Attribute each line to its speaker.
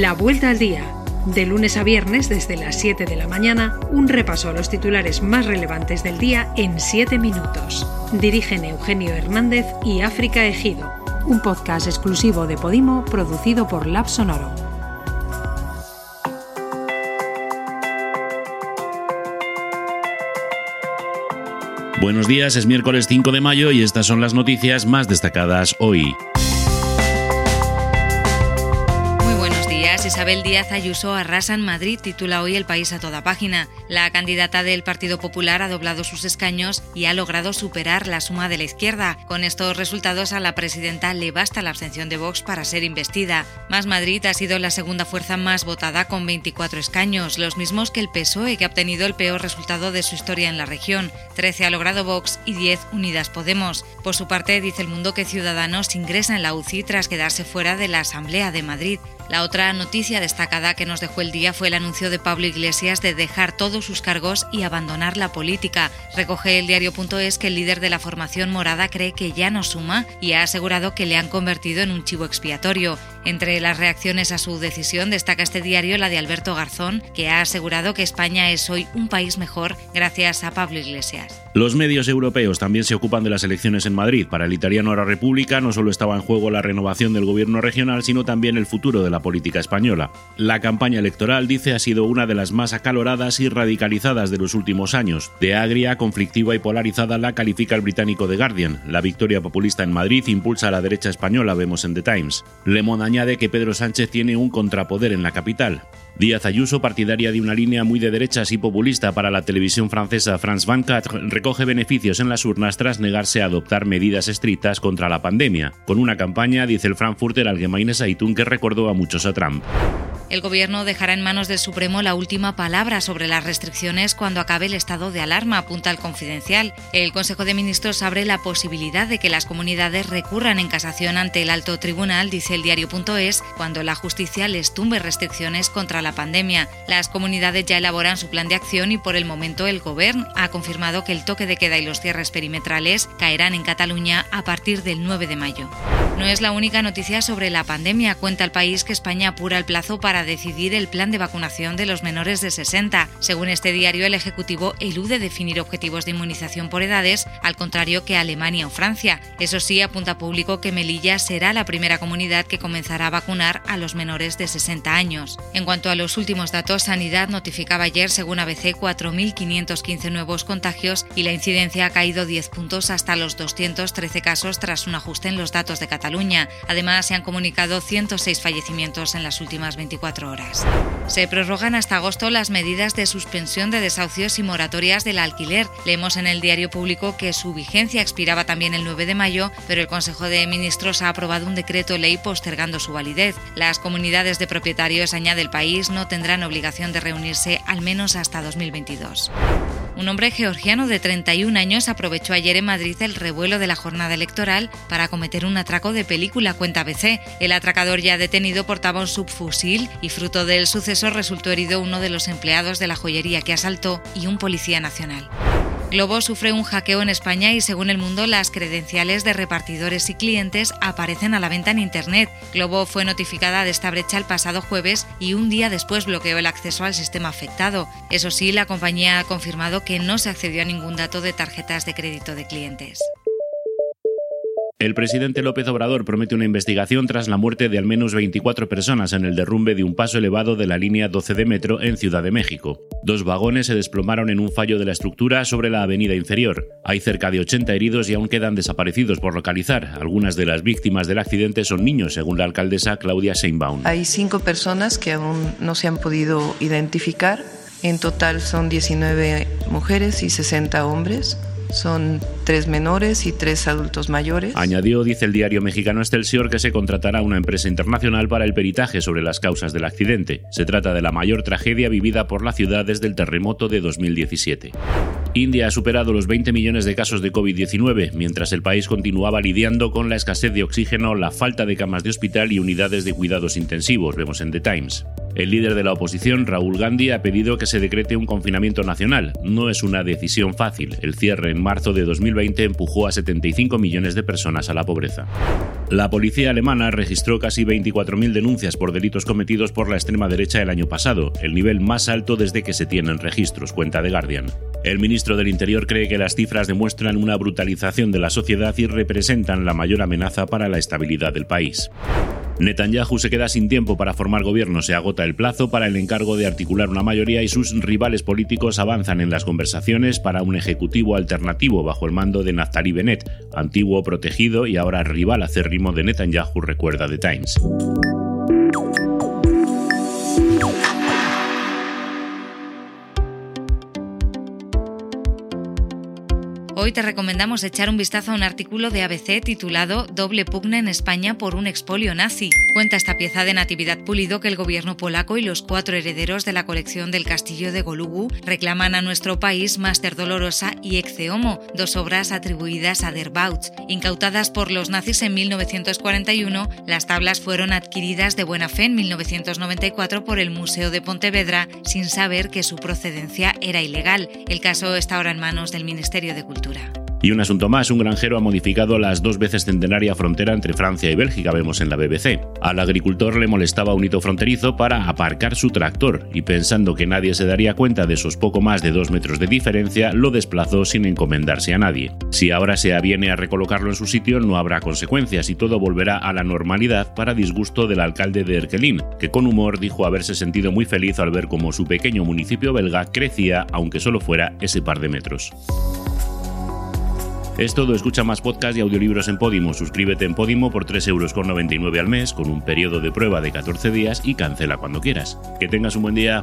Speaker 1: La Vuelta al Día. De lunes a viernes desde las 7 de la mañana, un repaso a los titulares más relevantes del día en 7 minutos. Dirigen Eugenio Hernández y África Ejido. Un podcast exclusivo de Podimo producido por Lab Sonoro.
Speaker 2: Buenos días, es miércoles 5 de mayo y estas son las noticias más destacadas hoy.
Speaker 3: Isabel Díaz Ayuso arrasa en Madrid, titula hoy El País a toda página. La candidata del Partido Popular ha doblado sus escaños y ha logrado superar la suma de la izquierda. Con estos resultados a la presidenta le basta la abstención de Vox para ser investida. Más Madrid ha sido la segunda fuerza más votada con 24 escaños, los mismos que el PSOE, que ha obtenido el peor resultado de su historia en la región. 13 ha logrado Vox y 10 Unidas Podemos. Por su parte, dice el mundo que Ciudadanos ingresa en la UCI tras quedarse fuera de la Asamblea de Madrid. La otra noticia destacada que nos dejó el día fue el anuncio de Pablo Iglesias de dejar todos sus cargos y abandonar la política. Recoge el diario.es que el líder de la formación morada cree que ya no suma y ha asegurado que le han convertido en un chivo expiatorio. Entre las reacciones a su decisión destaca este diario la de Alberto Garzón, que ha asegurado que España es hoy un país mejor gracias a Pablo Iglesias.
Speaker 2: Los medios europeos también se ocupan de las elecciones en Madrid. Para el italiano La República no solo estaba en juego la renovación del gobierno regional, sino también el futuro de la política española. La campaña electoral, dice, ha sido una de las más acaloradas y radicalizadas de los últimos años. De agria, conflictiva y polarizada la califica el británico The Guardian. La victoria populista en Madrid impulsa a la derecha española, vemos en The Times. Le Monde añade que Pedro Sánchez tiene un contrapoder en la capital. Díaz Ayuso, partidaria de una línea muy de derechas y populista para la televisión francesa France 24, recoge beneficios en las urnas tras negarse a adoptar medidas estrictas contra la pandemia, con una campaña, dice el Frankfurter Allgemeine Zeitung, que recordó a muchos a Trump.
Speaker 3: El Gobierno dejará en manos del Supremo la última palabra sobre las restricciones cuando acabe el estado de alarma, apunta el confidencial. El Consejo de Ministros abre la posibilidad de que las comunidades recurran en casación ante el alto tribunal, dice el diario.es, cuando la justicia les tumbe restricciones contra la pandemia. Las comunidades ya elaboran su plan de acción y por el momento el Gobierno ha confirmado que el toque de queda y los cierres perimetrales caerán en Cataluña a partir del 9 de mayo. No es la única noticia sobre la pandemia. Cuenta el país que España apura el plazo para decidir el plan de vacunación de los menores de 60. Según este diario, el Ejecutivo elude definir objetivos de inmunización por edades, al contrario que Alemania o Francia. Eso sí, apunta público que Melilla será la primera comunidad que comenzará a vacunar a los menores de 60 años. En cuanto a los últimos datos, Sanidad notificaba ayer, según ABC, 4.515 nuevos contagios y la incidencia ha caído 10 puntos hasta los 213 casos tras un ajuste en los datos de Cataluña. Además, se han comunicado 106 fallecimientos en las últimas 24 horas. Se prorrogan hasta agosto las medidas de suspensión de desahucios y moratorias del alquiler. Leemos en el diario público que su vigencia expiraba también el 9 de mayo, pero el Consejo de Ministros ha aprobado un decreto ley postergando su validez. Las comunidades de propietarios, añade el país, no tendrán obligación de reunirse al menos hasta 2022. Un hombre georgiano de 31 años aprovechó ayer en Madrid el revuelo de la jornada electoral para cometer un atraco de película, cuenta ABC. El atracador ya detenido portaba un subfusil y fruto del suceso resultó herido uno de los empleados de la joyería que asaltó y un policía nacional. Globo sufre un hackeo en España y según el mundo las credenciales de repartidores y clientes aparecen a la venta en Internet. Globo fue notificada de esta brecha el pasado jueves y un día después bloqueó el acceso al sistema afectado. Eso sí, la compañía ha confirmado que no se accedió a ningún dato de tarjetas de crédito de clientes.
Speaker 2: El presidente López Obrador promete una investigación tras la muerte de al menos 24 personas en el derrumbe de un paso elevado de la línea 12 de metro en Ciudad de México. Dos vagones se desplomaron en un fallo de la estructura sobre la avenida inferior. Hay cerca de 80 heridos y aún quedan desaparecidos por localizar. Algunas de las víctimas del accidente son niños, según la alcaldesa Claudia Sheinbaum.
Speaker 4: Hay cinco personas que aún no se han podido identificar. En total son 19 mujeres y 60 hombres. Son tres menores y tres adultos mayores.
Speaker 2: Añadió, dice el diario mexicano Excelsior, que se contratará una empresa internacional para el peritaje sobre las causas del accidente. Se trata de la mayor tragedia vivida por la ciudad desde el terremoto de 2017. India ha superado los 20 millones de casos de COVID-19, mientras el país continuaba lidiando con la escasez de oxígeno, la falta de camas de hospital y unidades de cuidados intensivos, vemos en The Times. El líder de la oposición, Raúl Gandhi, ha pedido que se decrete un confinamiento nacional. No es una decisión fácil. El cierre en marzo de 2020 empujó a 75 millones de personas a la pobreza. La policía alemana registró casi 24.000 denuncias por delitos cometidos por la extrema derecha el año pasado, el nivel más alto desde que se tienen registros, cuenta The Guardian. El ministro del Interior cree que las cifras demuestran una brutalización de la sociedad y representan la mayor amenaza para la estabilidad del país. Netanyahu se queda sin tiempo para formar gobierno, se agota el plazo para el encargo de articular una mayoría y sus rivales políticos avanzan en las conversaciones para un ejecutivo alternativo bajo el mando de Naftali Bennett, antiguo protegido y ahora rival acérrimo de Netanyahu, recuerda The Times.
Speaker 3: Hoy te recomendamos echar un vistazo a un artículo de ABC titulado Doble pugna en España por un expolio nazi. Cuenta esta pieza de Natividad Pulido que el gobierno polaco y los cuatro herederos de la colección del castillo de Golugu reclaman a nuestro país Master Dolorosa y Ecce Homo, dos obras atribuidas a Der Bautz. Incautadas por los nazis en 1941, las tablas fueron adquiridas de buena fe en 1994 por el Museo de Pontevedra sin saber que su procedencia era ilegal. El caso está ahora en manos del Ministerio de Cultura.
Speaker 2: Y un asunto más, un granjero ha modificado las dos veces centenaria frontera entre Francia y Bélgica, vemos en la BBC. Al agricultor le molestaba un hito fronterizo para aparcar su tractor y pensando que nadie se daría cuenta de esos poco más de dos metros de diferencia, lo desplazó sin encomendarse a nadie. Si ahora se aviene a recolocarlo en su sitio, no habrá consecuencias y todo volverá a la normalidad para disgusto del alcalde de Erkelin, que con humor dijo haberse sentido muy feliz al ver cómo su pequeño municipio belga crecía, aunque solo fuera ese par de metros. Es todo, escucha más podcasts y audiolibros en Podimo. Suscríbete en Podimo por 3,99 euros al mes con un periodo de prueba de 14 días y cancela cuando quieras. Que tengas un buen día.